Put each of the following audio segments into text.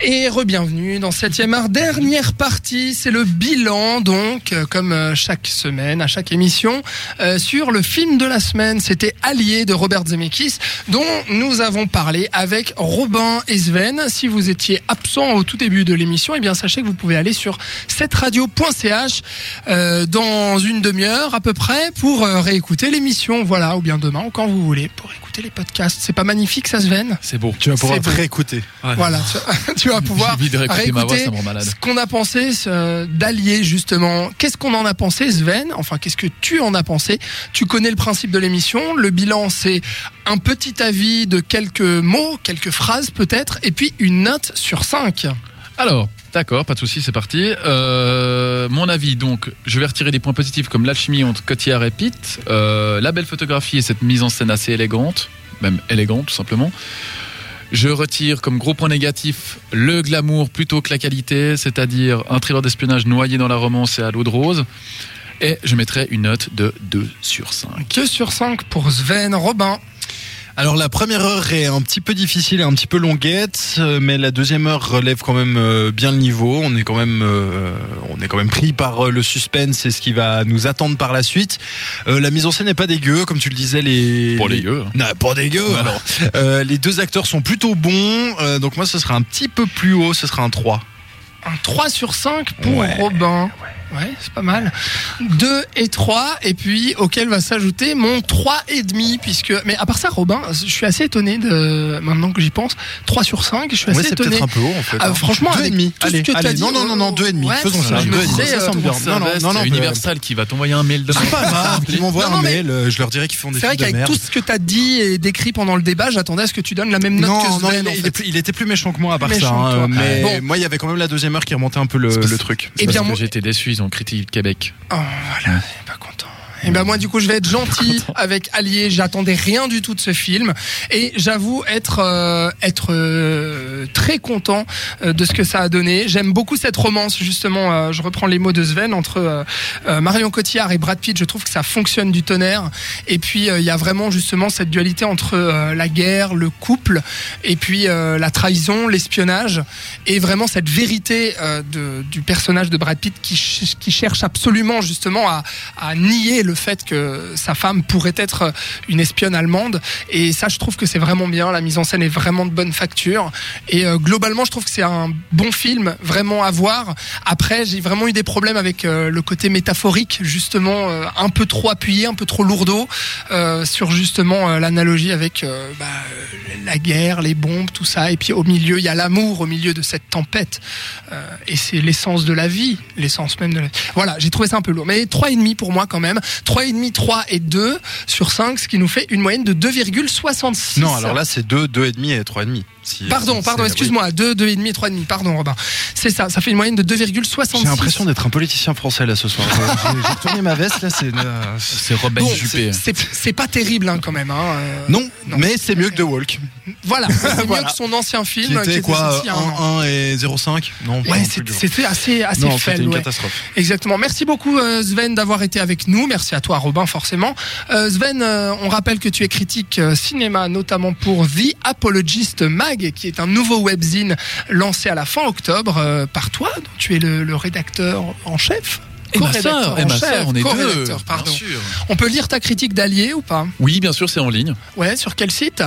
Et re-bienvenue dans 7e art, dernière partie, c'est le bilan donc, euh, comme euh, chaque semaine, à chaque émission, euh, sur le film de la semaine, c'était Allié de Robert Zemeckis, dont nous avons parlé avec Robin et Sven. Si vous étiez absent au tout début de l'émission, eh bien sachez que vous pouvez aller sur 7radio.ch euh, dans une demi-heure à peu près pour euh, réécouter l'émission, voilà, ou bien demain, ou quand vous voulez, pour écouter les podcasts. C'est pas magnifique ça Sven? C'est beau. Tu vas pouvoir réécouter. Voilà, tu, tu vas pouvoir de réécouter ma voix, réécouter ça me rend malade. ce qu'on a pensé d'Allier justement. Qu'est-ce qu'on en a pensé Sven? Enfin, qu'est-ce que tu en as pensé? Tu connais le principe de l'émission. Le bilan, c'est un petit avis de quelques mots, quelques phrases peut-être, et puis une note sur 5. Alors, d'accord, pas de souci, c'est parti. Euh, mon avis, donc, je vais retirer des points positifs comme l'alchimie entre Cotillard et Pitt, euh, la belle photographie et cette mise en scène assez élégante, même élégante tout simplement. Je retire comme gros point négatif le glamour plutôt que la qualité, c'est-à-dire un thriller d'espionnage noyé dans la romance et à l'eau de rose. Et je mettrai une note de 2 sur 5. 2 sur 5 pour Sven. Robin, Alors la première heure est un petit peu difficile et un petit peu longuette, euh, mais la deuxième heure relève quand même euh, bien le niveau. On est quand même, euh, on est quand même pris par le suspense et ce qui va nous attendre par la suite. Euh, la mise en scène n'est pas dégueu, comme tu le disais. Les Pour les les- gueux. Non, pas dégueu. Alors, Euh, les deux acteurs sont plutôt bons, euh, donc moi ce sera un petit peu plus haut, ce sera un 3. un 3 sur 5 pour Ouais, Robin. Ouais, c'est pas mal. 2 et 3, et puis auquel va s'ajouter mon 3 et demi, puisque, mais à part ça, Robin, je suis assez étonné de, maintenant que j'y pense, 3 sur 5, je suis Ouais, assez c'est étonné. peut-être un peu haut en fait. Ah, hein. franchement, deux et avec demi. tout ce Allez, que t'as allez, dit, non, non, non, non, deux et demi. ouais, Faisons ça. Deux et demi. Ça semble euh, bien. Non, non, non, non, Il y a mais- Universal qui va t'envoyer un mail demain. C'est pas grave, ils m'envoient Non, non, un mail, euh, je leur dirai qu'ils font des C'est vrai de qu'avec tout ce que t'as dit et décrit pendant le débat, j'attendais à ce que tu donnes la même note non, que non, Sven. il, en il était plus méchant que moi à part ça. que hein, mais Bon. moi, il y avait quand même la deuxième heure qui remontait un peu le, C'est truc. Eh bien, que été déçu, ils ont critiqué Québec. Oh, voilà, c'est pas content. Et ben moi du coup je vais être gentil avec Allier. J'attendais rien du tout de ce film et j'avoue être euh, être euh, très content euh, de ce que ça a donné. J'aime beaucoup cette romance justement. euh, je reprends les mots de Sven entre euh, Marion Cotillard et Brad Pitt. Je trouve que ça fonctionne du tonnerre. Et puis il y a vraiment justement cette dualité entre euh, la guerre, le couple et puis euh, la trahison, l'espionnage et vraiment cette vérité euh, de, du personnage de Brad Pitt qui, ch- qui cherche absolument justement à, à nier le fait que sa femme pourrait être une espionne allemande et ça je trouve que c'est vraiment bien la mise en scène est vraiment de bonne facture et euh, globalement je trouve que c'est un bon film vraiment à voir après j'ai vraiment eu des problèmes avec euh, le côté métaphorique justement euh, un peu trop appuyé un peu trop lourdeau sur justement l'analogie avec bah, la guerre les bombes tout ça et puis au milieu il y a l'amour au milieu de cette tempête et c'est l'essence de la vie, l'essence même de la. Voilà, j'ai trouvé ça un peu lourd. Mais 3,5 pour moi quand même. 3,5, 3 et 2 sur 5, ce qui nous fait une moyenne de 2,66. Non, alors là, c'est 2, 2,5 et 3,5. Si- Pardon, pardon, excuse-moi, 2, 2,5 et 3,5, pardon Robin. C'est ça, ça fait une moyenne de 2,66. J'ai l'impression d'être un politicien français là ce soir. J'ai retourné ma veste là, c'est. euh, C'est Robin Bon, Juppé. c'est c'est pas terrible hein, quand même. Hein. euh, Non, Non. mais c'est mieux que The Walk. Voilà, c'est mieux que son ancien Qui film était quoi sorti il y a un an. 1, 1 et 0,5 Non, Ouais, non c'était- assez, assez Non, faible. c'était une ouais. catastrophe. Exactement. Merci beaucoup euh, Sven d'avoir été avec nous. Merci à toi Robin forcément. Euh, Sven, euh, on rappelle que tu es critique euh, cinéma notamment pour The Apologist Mag qui est un nouveau webzine lancé à la fin octobre euh, par toi. dont Tu es le, le rédacteur en chef. Et ma sœur, et en ma sœur, on est deux. pardon. Bien sûr. On peut lire ta critique d'Allier ou pas? Oui, bien sûr, c'est en ligne. Ouais, sur quel site?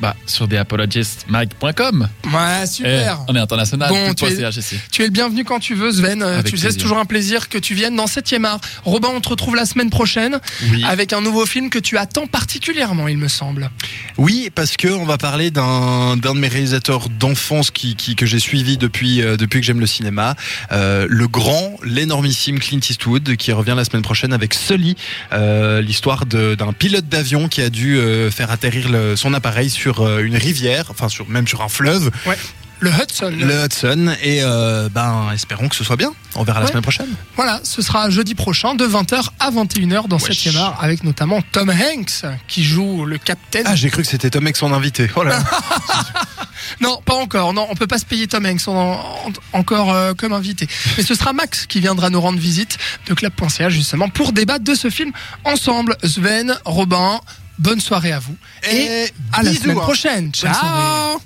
Bah, sur theapologistmag.com. Ouais, super. Eh, on est international. Bon, tu es-. Tu es le bienvenu quand tu veux, Sven. Euh, Avec tu sais, c'est toujours un plaisir que tu viennes dans 7e art. Robin, on te retrouve la semaine prochaine Oui. avec un nouveau film que tu attends particulièrement, il me semble. Oui, parce que on va parler d'un d'un de mes réalisateurs d'enfance qui, qui que j'ai suivi depuis euh, depuis que j'aime le cinéma, euh, le grand, l'énormissime Clint Eastwood qui revient la semaine prochaine avec Sully, euh, l'histoire de- d'un pilote d'avion qui a dû euh, faire atterrir le- son appareil sur euh, une rivière, enfin sur même sur un fleuve, Le Hudson. le Hudson, et euh, ben espérons que ce soit bien. On verra la Ouais. semaine prochaine. Voilà, ce sera jeudi prochain de 20h à 21h dans Wesh. 7e art avec notamment Tom Hanks qui joue le capitaine. Ah, j'ai cru que c'était Tom Hanks son invité. Oh là là. Non, pas encore. Non, on peut pas se payer Tom Hanks en- en- encore euh, comme invité. Mais ce sera Max qui viendra nous rendre visite de club.ca justement pour débattre de ce film ensemble. Sven, Robin, bonne soirée à vous et, Et à la semaine hein. prochaine. Ciao.